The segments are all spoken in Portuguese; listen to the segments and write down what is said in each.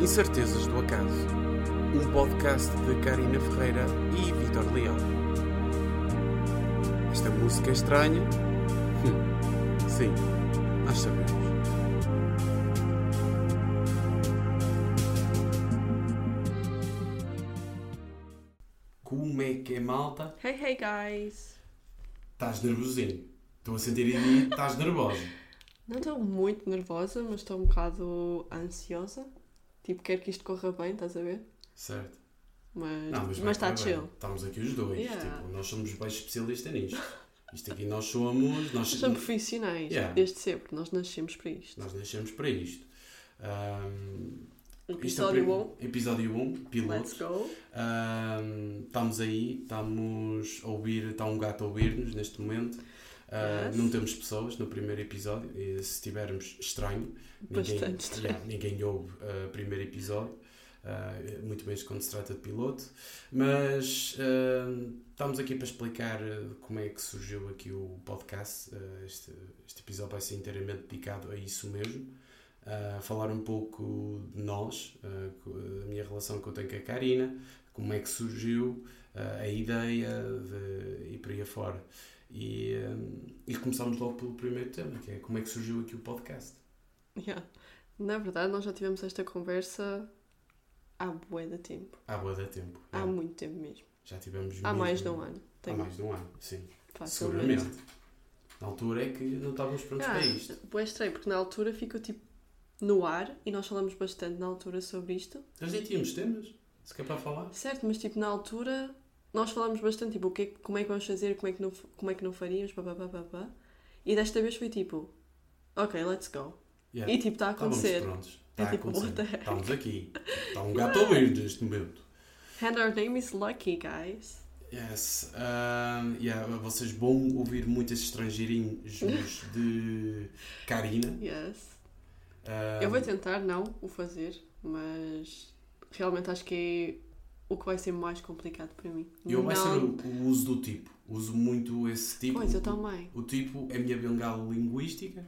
Incertezas do Acaso, um podcast de Karina Ferreira e Vitor Leão. Esta música é estranha? Hum, sim, nós sabemos. Como é que é, malta? Hey, hey, guys! Estás nervosinho. Estou a sentir aí, estás nervosa. Não estou muito nervosa, mas estou um bocado ansiosa. Tipo, quero que isto corra bem, estás a ver? Certo. Mas Não, mas vai está chill. Estamos aqui os dois. Yeah. Tipo, nós somos bem especialistas nisto. Isto aqui nós somos. Nós, somos profissionais, Yeah. desde sempre. Nós nascemos para isto. nós nascemos para isto. É o Episódio prim- 1, Episódio 1, piloto. let's go. Ahm, estamos aí, estamos a ouvir, está um gato a ouvir-nos neste momento. Ah, Yes. Não temos pessoas no primeiro episódio, e se tivermos, estranho. Bastante estranho. yeah, ninguém ouve ah, o primeiro episódio, ah, muito menos quando se trata de piloto. Mas ah, estamos aqui para explicar como é que surgiu aqui o podcast. Este, este episódio vai ser inteiramente dedicado a isso mesmo. Falar um pouco de nós, a minha relação que eu tenho com a Karina, como é que surgiu a ideia de ir para aí afora. E, e começamos logo pelo primeiro tema, que é como é que surgiu aqui o podcast. Yeah. Na verdade, nós já tivemos esta conversa há bué de tempo. Há boa da tempo. Há é. muito tempo mesmo. Já tivemos Há mesmo- mais de um ano. Há Tenho mais de um ano, sim. facilmente. Seguramente. Na altura é que não estávamos prontos Ah, para isto. bué estranho, porque na altura ficou tipo no ar e nós falamos bastante na altura sobre isto. Nós nem tínhamos temas, se quer para falar. Certo, mas tipo na altura nós falámos bastante, tipo, o que é que- como é que vamos fazer, como é que não, como é que não faríamos, pá, pá, pá, pá, pá. E desta vez foi tipo, ok, let's go. Yeah. E tipo, está a Estávamos acontecer. prontos. É Está a tipo, acontecer. Estamos aqui. Está um gato a ouvir neste momento. And our name is Lucky, guys. Yes. Um, yeah, vocês vão ouvir muitos estrangeirinhos de Karina. Yes. Um, Eu vou tentar não o fazer, mas realmente acho que é o que vai ser mais complicado para mim. Eu vai ser o, o uso do tipo. Uso muito esse tipo. Pois, eu também. O tipo é a minha bengala linguística.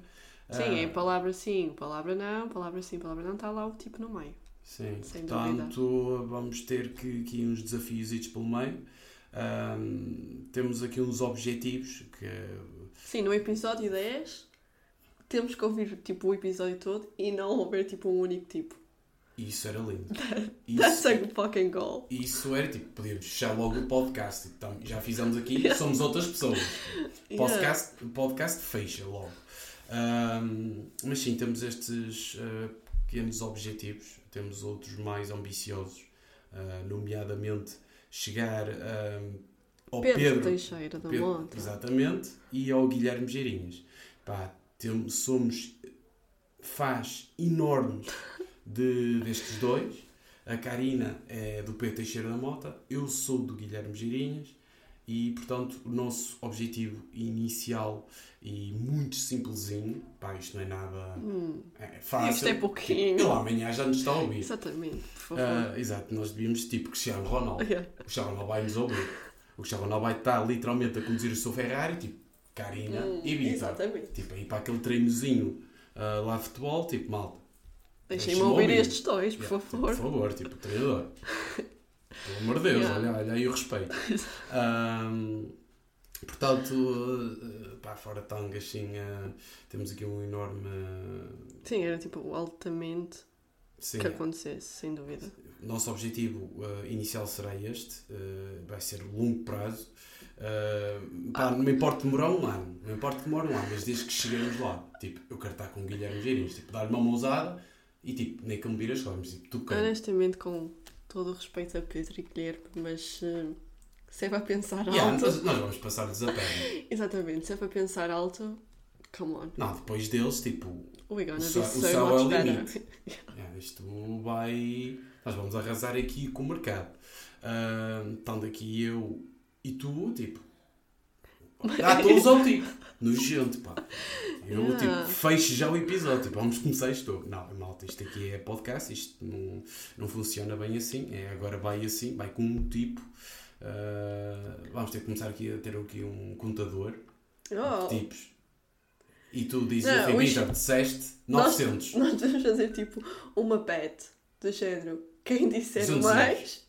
Sim, Ah, é palavra sim, palavra não, palavra sim, palavra não, está lá o tipo no meio. Sim, Sem portanto vamos ter que, aqui uns desafios pelo meio. Ahm, temos aqui uns objetivos que Sim, no episódio 10 temos que ouvir tipo o episódio todo e não ouvir tipo um único tipo. Isso era lindo. That's Isso, a fucking goal. isso era tipo, podíamos fechar logo o podcast. Então, já fizemos aqui, Yeah. somos outras pessoas. Yeah. Podcast, o podcast fecha logo. Ahm, mas sim, temos estes ah, pequenos objetivos, temos outros mais ambiciosos, ah, nomeadamente chegar ao Pedro, Pedro, Teixeira da Pedro, Monta. exatamente, e ao Guilherme Geirinhas. Pá, tem- somos fãs enormes de, destes dois. A Karina é do Pedro Teixeira da Mota, eu sou do Guilherme Geirinhas e, portanto, o nosso objetivo inicial e muito simplesinho, pá, isto não é nada Hum, é fácil. Isto é pouquinho. Ele amanhã já nos está a ouvir. exatamente, por favor. Ah, exato, nós devíamos tipo Cristiano Ronaldo. Yeah. O Cristiano Ronaldo vai nos ouvir. O Cristiano Ronaldo vai estar literalmente a conduzir o seu Ferrari, tipo Karina Hum, e Vitor. Exatamente. Tipo, aí para aquele treinozinho ah, lá de futebol, tipo, malta. Deixem-me ouvir ouvir. estes dois, por Yeah, tipo, favor. por favor, tipo, treinador. Pelo amor de Deus, Yeah. olha, olha aí o respeito. Ahm, portanto, ah, pá, fora tangas, sim, ah, temos aqui um enorme. ah, Sim, era tipo altamente sim, que acontecesse, sem dúvida. Nosso objetivo uh, inicial será este, uh, vai ser longo prazo. Uh, pá, não me importa demorar um ano, não me importa demorar um ano, mas desde que cheguemos lá, tipo, eu quero estar com o Guilherme Geirinhos, tipo, dar-lhe uma mãozada e tipo, nem que me vire as costas, tipo, tu queres. Honestamente, com todo o respeito a Pedro e Guilherme, mas eh, se é para pensar Yeah, alto. nós, nós vamos passar-lhes a perna. Exatamente, se é para pensar alto, come on. Não, depois deles, tipo, gonna O be céu- o so céu é o limite. yeah, isto vai. Nós vamos arrasar aqui com o mercado. Uh, estando aqui eu e tu, tipo. Ah, todos ao tipo. Nojento, pá. Eu, Yeah. tipo, fecho já o episódio. Tipo, vamos começar isto. Não, malta, isto aqui é podcast. Isto não, não funciona bem assim. É, agora vai assim, vai com um tipo. Uh, vamos ter que começar aqui a ter aqui um contador Oh, de tipos. E tu dizes, Não, assim, isto- Vitor, disseste Nós- 900. Nós devemos fazer tipo uma bet do género. Quem disser 200 mais.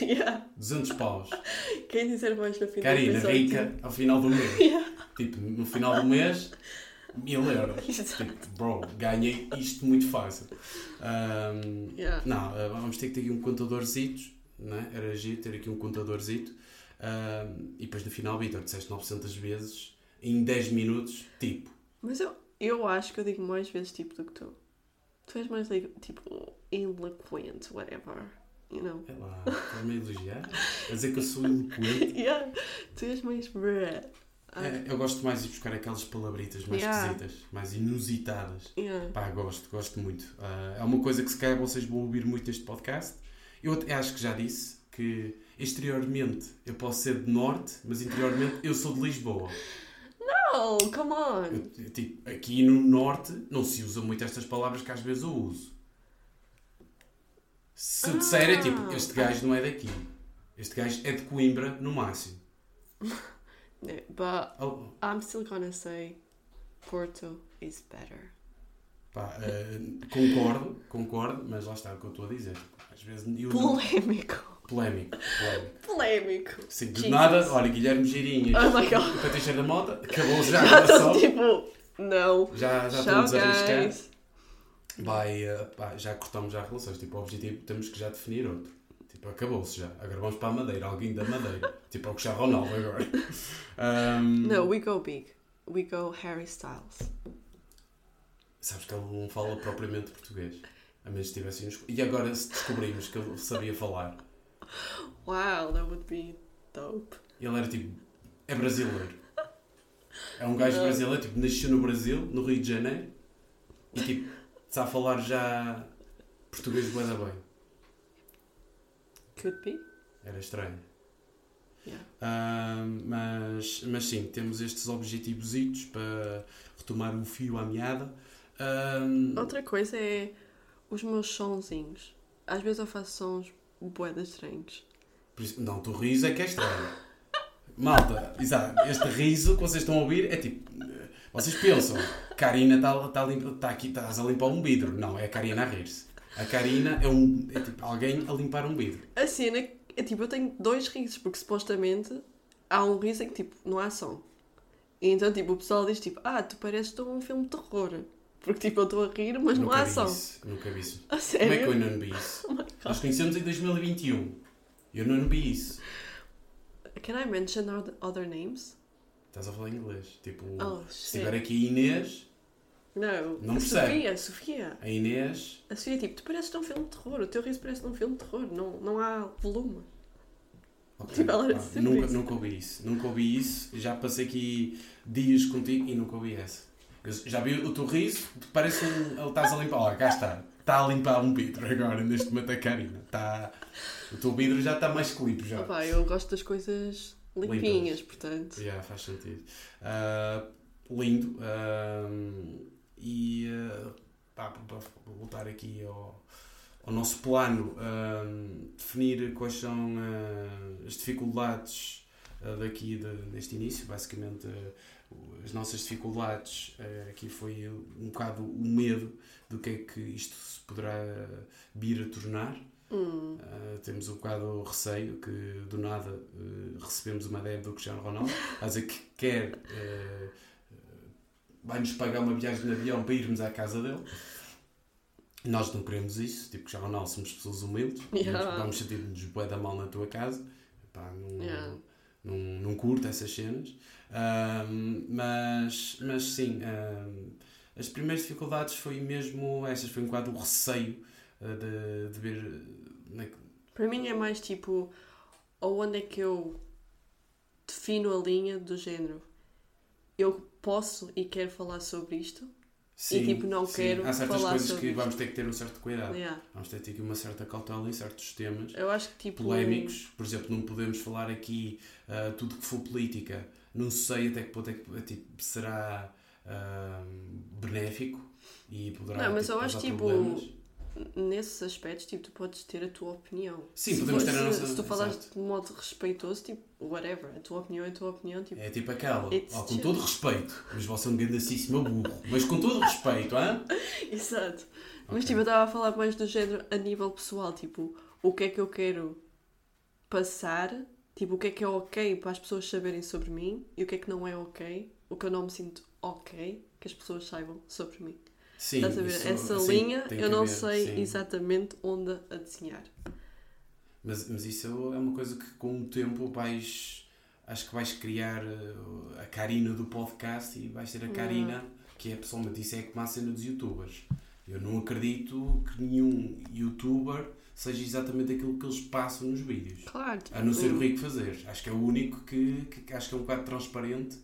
Yeah. 200 paus. Quem disser mais no final Karina, do episódio. rica, ao final do mês. Yeah. Tipo, no final do mês, mil euros. Tipo, bro, ganhei isto muito fácil. Ahm, Yeah. não, vamos ter que ter aqui um contadorzito, né? Era giro ter aqui um contadorzito. Ahm, e depois no final, Vitor, disseste 900 vezes em 10 minutos, tipo. Mas eu, eu acho que eu digo mais vezes tipo do que tu. Tu és mais tipo eloquent, whatever. You know? É lá, estás-me a elogiar? A dizer que eu sou eloquente. yeah. Tu és mais bruh. É, eu gosto mais de buscar aquelas palabritas mais Yeah. esquisitas, mais inusitadas. yeah. Pá, gosto, gosto muito. Ah, é uma coisa que se calhar vocês vão ouvir muito neste podcast. Eu até acho que já disse que exteriormente eu posso ser de norte, mas interiormente eu sou de Lisboa. Oh, come on! Eu, tipo, aqui no norte não se usa muito estas palavras que às vezes eu uso. Se eu disser é tipo, Ah. este gajo não é daqui. Este gajo é de Coimbra no máximo. But Oh, I'm still gonna say Porto is better. pá, ah, concordo, concordo, mas lá está o que eu estou a dizer. Às vezes eu não... Polémico. Polémico, polémico. Polémico. Sim, de Jesus. nada, olha, Guilherme Girinhas, Oh my god. o Patrícia da Mota, acabou já Já estou tipo. Não. Já, já estamos a arriscar. Vai, eh, pá, já cortamos já relações. Tipo, o objetivo temos que já definir outro. Tipo, acabou-se já. Agora vamos para a Madeira, alguém da Madeira. tipo, é o Cristiano Ronaldo agora. Ahm, No, we go big. We go Harry Styles. Sabes que ele não fala propriamente português. A menos que estivesse nos... E agora se descobrimos que ele sabia falar. Wow, that would be dope. Ele era tipo. É brasileiro. É um gajo Não. brasileiro, tipo, nasceu no Brasil, no Rio de Janeiro. E tipo, está a falar já português bué da bem. Could be. Era estranho. Yeah. Ahm, mas, mas sim, temos estes objetivositos para retomar o fio à meada. Ahm, Outra coisa é os meus sonzinhos. Às vezes eu faço sons boedas estranhos. não, tu riso é que é estranho. Malta, exato, este riso que vocês estão a ouvir é tipo. Vocês pensam, Karina está tá, limpa- tá aqui, estás a limpar um vidro. Não, é a Karina a rir-se. A Karina é, um, é tipo alguém a limpar um vidro. A cena é tipo, eu tenho dois risos, porque supostamente há um riso em que tipo, não há som. E então tipo, o pessoal diz tipo, ah, tu pareces um filme de terror. Porque tipo, eu estou a rir, mas não nunca há vi som. isso. Nunca vi isso. A Como é que eu sério? não vi isso? Oh Nós conhecemos em 2021. Eu não vi isso. Can I mention other names? Estás a falar inglês. Tipo, Oh, se tiver aqui a Inês, Não. Não a percebe. Sofia, Sofia. a Inês. A Sofia, tipo, tu pareces de um filme de terror. O teu riso parece de um filme de terror. Não, não há volume. Ok, Tipo, ela era sempre nunca, isso. nunca ouvi isso. Nunca ouvi isso. Já passei aqui dias contigo e nunca ouvi essa. Eu já vi o teu riso, parece um. Ele estás a limpar. Olha, cá está. Está a limpar um vidro agora, neste momento a Karina. Está, o teu vidro já está mais que limpo. Já. Opa, eu gosto das coisas limpinhas, portanto. Yeah, faz sentido. Ah, lindo. ah, e ah, pá, para voltar aqui ao, ao nosso plano, definir quais são as dificuldades daqui de, deste início. Basicamente, as nossas dificuldades aqui foi um bocado o medo do que é que isto se poderá vir a tornar. Hum. Uh, temos um bocado o receio que do nada uh, recebemos uma DM do Cristiano Ronaldo a dizer que quer uh, vai-nos pagar uma viagem de avião para irmos à casa dele. Nós não queremos isso, tipo Cristiano Ronaldo, somos pessoas humildes, Yeah. vamos- sentir-nos bué da mal na tua casa. Não, Yeah. não, não curto essas cenas. Mas, mas sim, as primeiras dificuldades foi mesmo essas, foi um bocado o receio de, de ver uh, na- Para mim é mais tipo, ou onde é que eu defino a linha do género. Eu posso e quero falar sobre isto. Sim, tipo, não sim. quero Há certas falar coisas sobre que isto. vamos ter que ter um certo cuidado. Yeah. Vamos ter que ter aqui uma certa cautela em certos temas Eu acho que tipo. polémicos. Por exemplo, não podemos falar aqui ah, tudo que for política. Não sei até que ponto é que tipo, será ah, benéfico e poderá Não, mas tipo, eu acho tipo. problemas. Nesses aspectos, tipo, tu podes ter a tua opinião. Sim, se podemos ter a nossa- Se tu falares exato. de modo respeitoso, tipo, whatever, a tua opinião é a tua opinião, tipo, É tipo aquela, com todo respeito, mas você é um grandíssimo burro, mas com todo respeito, hã? exato. Mas Ok. tipo, eu estava a falar mais do género a nível pessoal, tipo, o que é que eu quero passar, tipo, o que é que é ok para as pessoas saberem sobre mim e o que é que não é ok, o que eu não me sinto ok que as pessoas saibam sobre mim. Sim, Estás a ver? isso- Essa sim, linha eu não haver, sei sim. exatamente onde a desenhar. Mas, mas isso é uma coisa que com o tempo vais. Acho que vais criar uh, a Karina do podcast e vais ter a Karina, que é pessoalmente isso é como a cena dos youtubers. Eu não acredito que nenhum youtuber seja exatamente aquilo que eles passam nos vídeos. Claro, tipo, A não ser o Rico fazer. Acho que é o único que, que acho que é um bocado transparente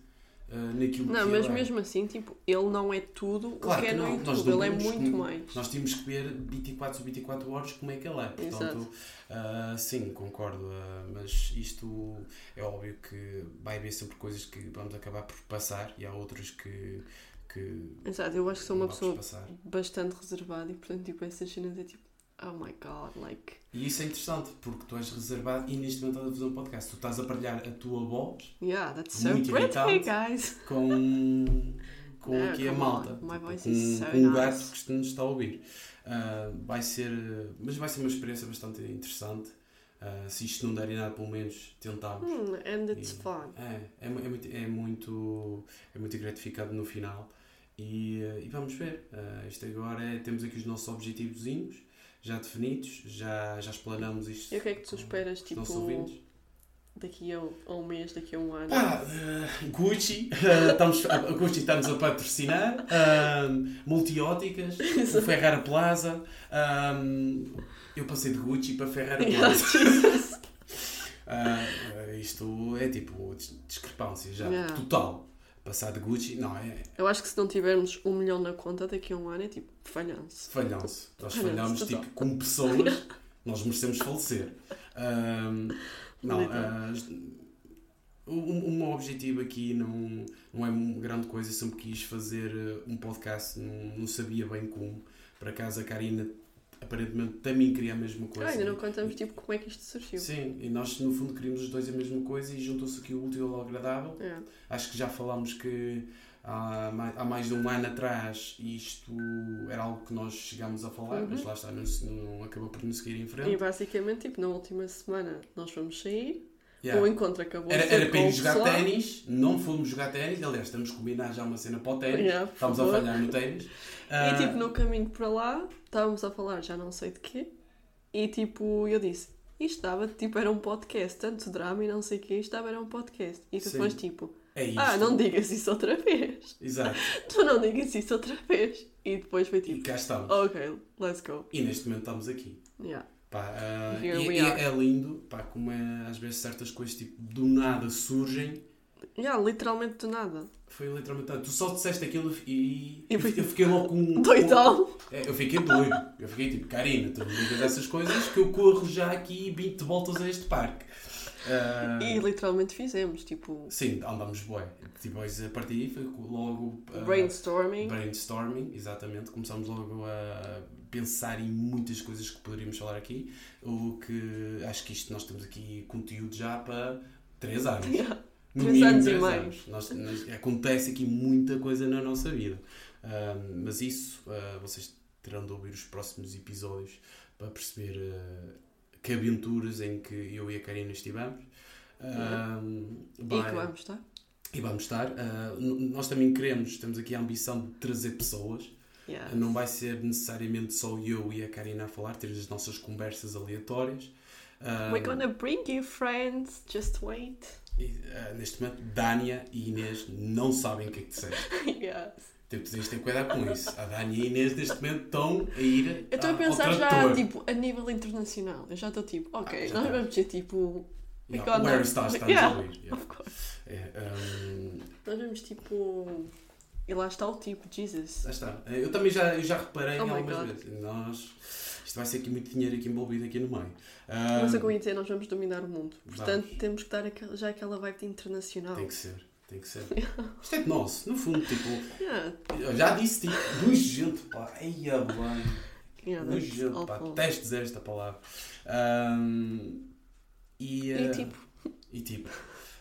uh, naquilo Não, que mas é. mesmo assim, tipo, ele não é tudo Claro o que é que no não, nós YouTube, ele é temos muito como- mais. Nós tínhamos que ver 24 sobre 24 horas como é que ele é. Portanto, ah, sim, concordo. ah, mas isto é óbvio que vai haver sempre coisas que vamos acabar por passar e há outras que. que Exato, eu acho que sou uma pessoa passar. bastante reservada e portanto, tipo, essas cenas é tipo, oh my god, like. E isso é interessante porque tu és reservado e neste momento estás a fazer um podcast. Tu estás a partilhar a tua voz Yeah, that's so pretty, guys. com, com Não, aqui a malta. my voice com, is so com o gato que nos está a ouvir. Ah, vai ser. Mas vai ser uma experiência bastante interessante. Ah, se isto não der em nada, pelo menos tentámos. Hmm, and it's E- fun. É, é, é muito, é, muito, é muito gratificado no final. E, eh, e vamos ver. Ah, isto agora é, temos aqui os nossos objetivozinhos já definidos, já, já explanamos isto. E o que é que tu esperas, tipo, daqui a, um mês, daqui a um ano? Pá, eh, Gucci, eh, estamos, a Gucci está-nos a patrocinar, ahm, multióticas, o Ferrara Plaza. ahm, eu passei de Gucci para Ferrara Plaza. Ah, isto é tipo dis- discrepância já, Yeah. total. Passar de Gucci, não, é Eu acho que se não tivermos um milhão na conta daqui a um ano é tipo, falhanço. falhanço. Nós Falhanço falhamos total. tipo, como pessoas, nós merecemos falecer. Ahm, não, ah, o, o meu objetivo aqui não, não é uma grande coisa. Eu sempre quis fazer eh, um podcast, não, não sabia bem como. Por acaso a Karina aparentemente também queria a mesma coisa. Ah, ainda não contamos tipo como é que isto surgiu. Sim, e nós no fundo queríamos os dois a mesma coisa e juntou-se aqui o útil ao agradável. É. Acho que já falámos que há mais, há mais de um ano atrás isto era algo que nós chegámos a falar, Uhum. mas lá está, não, não acabou por não seguir em frente. E basicamente, tipo, na última semana nós fomos sair, Yeah. o encontro acabou Era, era para ir jogar ténis, não fomos jogar ténis, aliás, estamos a combinar já uma cena para o ténis, Yeah, por estamos a falhar no ténis. E Ah, tipo, no caminho para lá, estávamos a falar já não sei de quê, e tipo, eu disse, isto dava, tipo, era um podcast, tanto drama e não sei o quê, isto dava, era um podcast. E tu foste tipo, é ah, não digas isso outra vez. Exato. Tu não digas isso outra vez. E depois foi E tipo, cá estamos. ok, let's go. E neste momento estamos aqui. Yeah. Pá, Here e, e are. é lindo, pá, como é, às vezes certas coisas tipo, do nada surgem. Yeah, literalmente do nada. Foi literalmente. Tu só disseste aquilo e Eu eu, fui- fiquei logo com. Doidão. É, eu fiquei doido. Eu fiquei tipo, Karina, tu não digas essas coisas que eu corro já aqui 20 voltas a este parque. Ah, E literalmente fizemos, tipo, Sim, andámos bué. Depois a partir daí foi logo. ah, brainstorming. brainstorming, exatamente. Começámos logo a pensar em muitas coisas que poderíamos falar aqui. O que acho que isto nós temos aqui conteúdo já para 3 anos. Yeah. No Três mínimo anos e três meio. anos. Nós- nós- acontece aqui muita coisa na nossa vida. Ah, mas isso ah, vocês terão de ouvir os próximos episódios para perceber ah, que aventuras em que eu e a Karina estivemos. Ah, E que vamos, tá? e vamos estar. N- nós também queremos, temos aqui a ambição de trazer pessoas. Yeah. Não vai ser necessariamente só eu e a Karina a falar, ter as nossas conversas aleatórias. Ah, We're gonna bring you friends, just wait. e, ah, neste momento, Dânia e Inês não sabem o que é que disseste. yes. Tipo, tens de ter cuidado com isso. A Dânia e a Inês neste momento estão a ir Eu estou a pensar já, tipo, a nível internacional. Eu já estou tipo, ok, Ah, nós tá. vamos ser tipo. Yeah, Icona. o Harry Styles está Yeah. a ouvir. yeah. Of course. É, ahm, Nós vamos tipo. E lá está o tipo, Jesus. lá está. Eu também já, eu já reparei Oh algumas vezes. Nós, isto vai ser aqui muito dinheiro aqui envolvido aqui no meio. Mas o que eu ia dizer, nós vamos dominar o mundo. Portanto, Vamos. temos que dar já aquela vibe internacional. Tem que ser, tem que ser. Isto é de nosso, no fundo, tipo, Yeah. eu já disse, tipo, gente, pá, eia bem. Yeah, Nojento, pá, dizer esta palavra. Ahm, e, E ah, tipo, e tipo,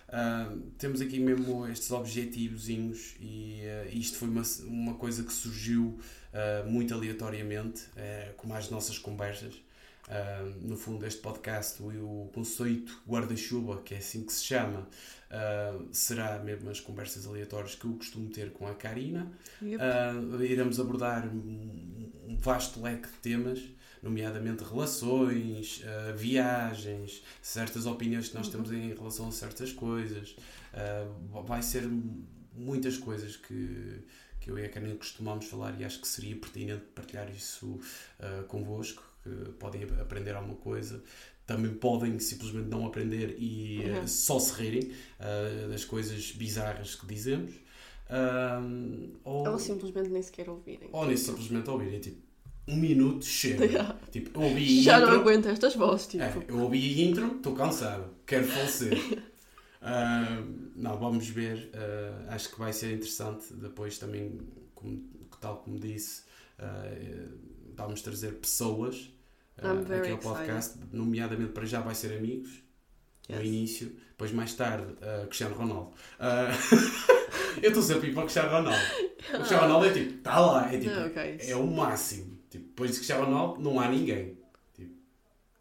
ah, temos aqui mesmo estes objetivozinhos e ah, isto foi uma, uma coisa que surgiu ah, muito aleatoriamente, eh, como as nossas conversas. Ah, no fundo, este podcast, o, o conceito guarda-chuva, que é assim que se chama, ah, será mesmo as conversas aleatórias que eu costumo ter com a Karina. yep. Ah, iremos abordar um, um vasto leque de temas, nomeadamente relações, ah, viagens, certas opiniões que nós Uhum. temos em relação a certas coisas. Ah, vai ser muitas coisas que, que eu e a Karina costumamos falar e acho que seria pertinente partilhar isso ah, convosco, que podem aprender alguma coisa. Também podem simplesmente não aprender e ah, Uhum. só se rirem ah, das coisas bizarras que dizemos. Ou, Ou simplesmente nem sequer ouvirem. ou nem Tipo, simplesmente ouvirem, tipo, um minuto chega. Yeah. Tipo, eu ouvi Já intro, não aguento estas vozes, tipo. é, eu ouvi a intro, estou cansado, quero falecer. Ah, não, vamos ver. ah, acho que vai ser interessante. Depois também, como, tal como disse, eh, vamos trazer pessoas aqui ao podcast, nomeadamente para já vai ser amigos. No Yes. início, depois mais tarde, Cristiano Ronaldo. Eu estou sempre para o Cristiano Ronaldo. O Cristiano Ronaldo é tipo, está lá, é tipo, Não, ok. é o máximo. Tipo, depois de Cristiano Ronaldo não há ninguém.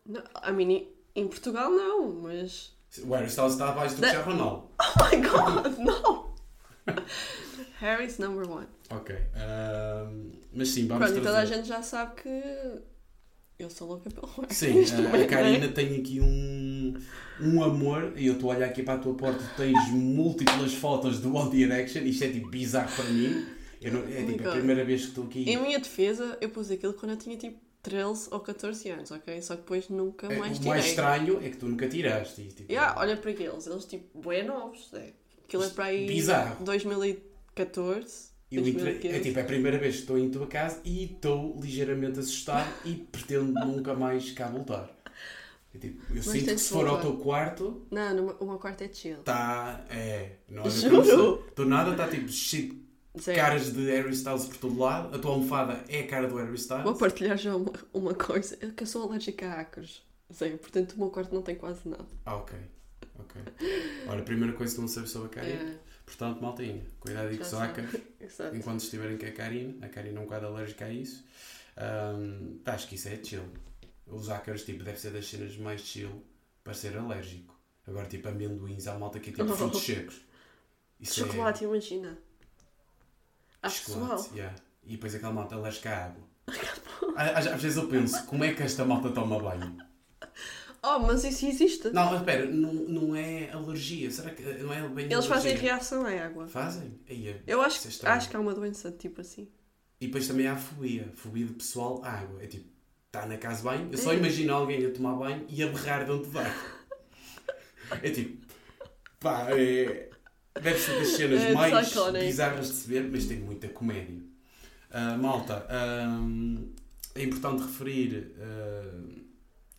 Não, I mean, em Portugal não, mas. O Harry Styles está abaixo do Da- Cristiano Ronaldo. Oh my god, não! Harry's number one. Ok. ahm, mas sim, vamos Pronto, e toda a trazer. gente já sabe que eu sou louca pelo Harry. Sim, Isto a- também, a Karina tem aqui um, um amor, e eu estou a olhar aqui para a tua porta, tu tens múltiplas fotos do One Direction, isto é tipo bizarro para mim. Não- é Oh tipo a God. primeira vez que estou aqui. Em minha defesa, eu pus aquilo quando eu tinha tipo 13 ou 14 anos, ok? Só que depois nunca É, mais o tirei. mais estranho é que tu nunca tiraste. tipo, Yeah, olha para aqueles, eles tipo, bué novos, é. Aquilo é para aí Bizarro. 2014, Eu entre- 2015. é tipo é a primeira vez que estou em tua casa e estou ligeiramente assustado e pretendo nunca mais cá voltar. É tipo, eu sinto que se for ao voltar. teu quarto, Não, no o meu quarto é chill. está. É. Não olha Juro? Do nada está tipo cheio Zero. caras de Harry Styles por todo lado. A tua almofada é a cara do Harry Vou Styles. partilhar já uma, uma coisa. Eu que eu sou alérgica a. Zero, portanto o meu quarto não tem quase nada. Ah, ok. Ok. Olha, a primeira coisa que não sabes sobre a Karina. É, Portanto, maltinha, cuidado aí com os enquanto estiverem com a Karina. A Karina é um bocado alérgica a isso. Pá, acho que isso é chill. Os ácaros, tipo, deve ser das cenas mais chill para ser alérgico. Agora, tipo, amendoins, há malta que é tipo frutos secos. Isso Chocolate, imagina. é Há chocolate, pessoal. yeah. E depois aquela malta alérgica à água. Às, às vezes eu penso, como é que esta malta toma banho? Oh, mas isso existe. Não, mas espera, não, não é alergia. Será que não é bem Eles fazem reação à água. Fazem? Aí é- Eu acho, é acho que há uma doença tipo assim. E depois também há a fobia. Fobia de pessoal à água. É tipo, está na casa de banho, eu só É. imagino alguém a tomar banho e a berrar de água. É tipo, pá, é, deve ser das cenas É mais iconic. bizarras de se ver, mas tem muita comédia. Ah, malta, ahm, é importante referir, ah,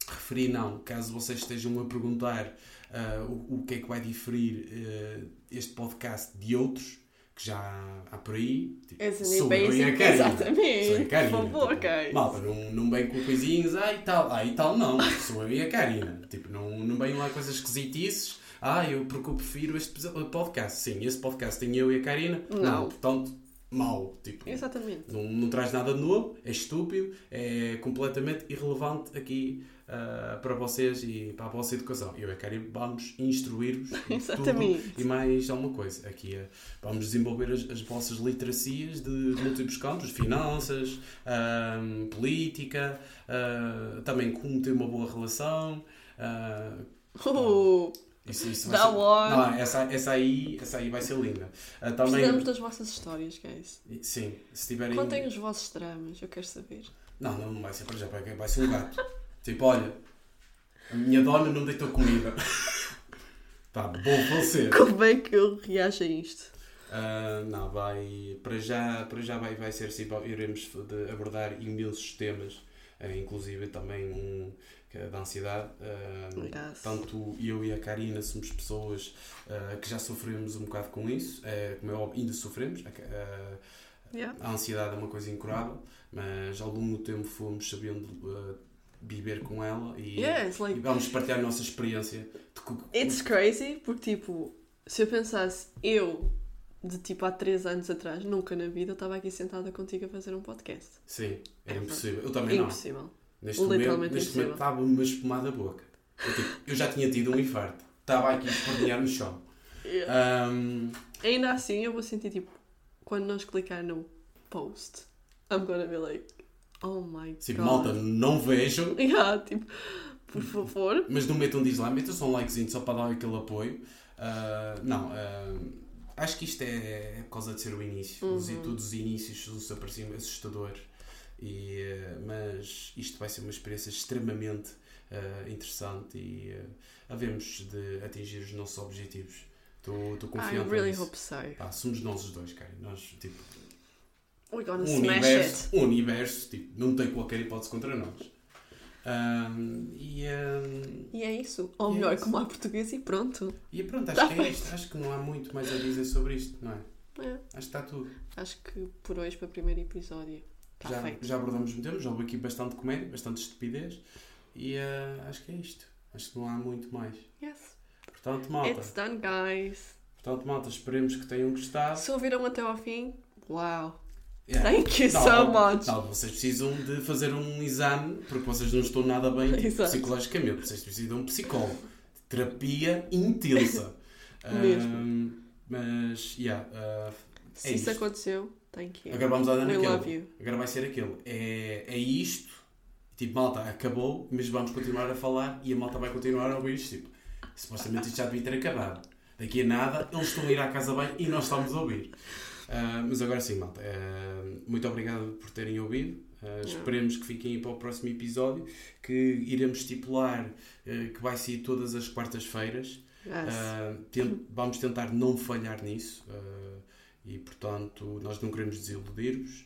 referir não, caso vocês estejam a perguntar ah, o, o que é que vai diferir ah, este podcast de outros que já há por aí. Tipo, As sou eu e a Karina. Sou exatamente. e a Karina. Por favor, tipo. Malta, não, não vem com coisinhas, ah e tal, ah e tal não, sou e a Karina. Tipo, não, não vem lá coisas esquisitices, ah, eu porque eu prefiro este podcast. Sim, esse podcast tem eu e a Karina. Não. portanto, mau. Tipo, Exatamente. não, não traz nada de novo, é estúpido, é completamente irrelevante aqui ah, para vocês e para a vossa educação. Eu e a Karina vamos instruir-vos Exatamente. tudo e mais alguma coisa. Aqui ah, vamos desenvolver as, as vossas literacias de múltiplos campos, finanças, ah, política, ah, também como ter uma boa relação. Uh, isso, isso That ser-. Não, essa, essa, aí, essa aí vai ser linda. Ah, também, precisamos das vossas histórias, guys. sim, se tiverem. Contem os vossos dramas, eu quero saber. Não, não, não vai ser para já, vai ser um gato. tipo, olha, a minha dona não deitou comida. Pá, vou falecer. Como é que eu reajo a isto? Ah, não, vai. Para já, para já vai, vai ser assim, iremos abordar imensos temas, ah, inclusive também um que é da ansiedade. Yes. tanto eu e a Karina somos pessoas ah, que já sofremos um bocado com isso, eh, como é óbvio, ainda sofremos. Yeah. A ansiedade é uma coisa incurável, mas ao longo do tempo fomos sabendo uh, viver com ela e, Yeah, it's e like, vamos partilhar a nossa experiência. De it's crazy, porque tipo, se eu pensasse, eu, de tipo há 3 anos atrás, nunca na vida eu estava aqui sentada contigo a fazer um podcast. Sim, era É, impossível. Eu também não. Impossível. Neste momento, neste momento impossível. estava-me a espumar da boca. Eu, tipo, eu já tinha tido um infarto. Estava aqui a no chão. Ahm, Ainda assim, eu vou sentir tipo, quando nós clicar no post, I'm gonna be like, oh my sim, god. malta, não vejam, Yeah, tipo, por favor. mas não metam dislike, metam só um likezinho só para dar aquele apoio. Ah, não, ah, acho que isto é, é por causa de ser o início. Os, Uhum. todos os inícios são sempre assim assustadores. E, ah, mas isto vai ser uma experiência extremamente ah, interessante e ah, havemos de atingir os nossos objetivos. Estou I confiante really nisso. hope so. Pá, somos nós os dois, cara. Nós, tipo, We're gonna um smash universo, it. um universo tipo, não tem qualquer hipótese contra nós. Ahm, e, ahm, E é isso. Ou é melhor, isso. como há português e pronto. e pronto, acho Tá que é isto. Acho que não há muito mais a dizer sobre isto, não é? É. Acho que está tudo. Acho que por hoje, para o primeiro episódio, já, feito. já abordamos muito tempo, já houve aqui bastante comédia, bastante estupidez. E ah, acho que é isto. Acho que não há muito mais. Yes. Portanto, malta, It's done, guys. portanto, malta esperemos que tenham gostado. Se ouviram até ao fim, wow. Yeah. Thank you Não, so much. Não, vocês precisam de fazer um exame porque vocês não estão nada bem tipo, psicologicamente. Vocês precisam de um psicólogo. De terapia intensa. Mesmo. Ahm, mas, yeah, ah, Se é isso isto. aconteceu, thank you. agora vamos andar We naquele. Agora vai ser aquele. É, é isto. Tipo, malta, acabou, mas vamos continuar a falar e a malta vai continuar a ouvir isto. Tipo, supostamente isto já devia ter acabado. Daqui a nada, eles estão a ir à casa bem e nós estamos a ouvir. Ah, mas agora sim, malta. ah, muito obrigado por terem ouvido. Ah, esperemos que fiquem para o próximo episódio, que iremos estipular que vai sair todas as quartas-feiras. Yes. Ah, ten- vamos tentar não falhar nisso. E portanto, nós não queremos desiludir-vos.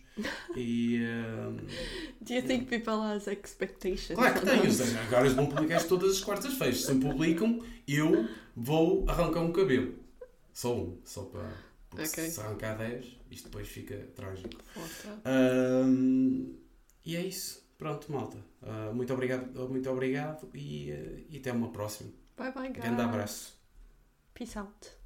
E. ah, Do you think people has expectations? Claro que seja, agora eles vão publicar isto todas as quartas-feiras. Se não publicam, eu vou arrancar um cabelo. Só um, só para. Porque Ok. se arrancar 10, isto depois fica trágico. Foda. Ahm, e é isso. Pronto, malta. Ah, muito obrigado, muito obrigado e, ah, e até uma próxima. Bye bye, guys. Grande abraço. Peace out.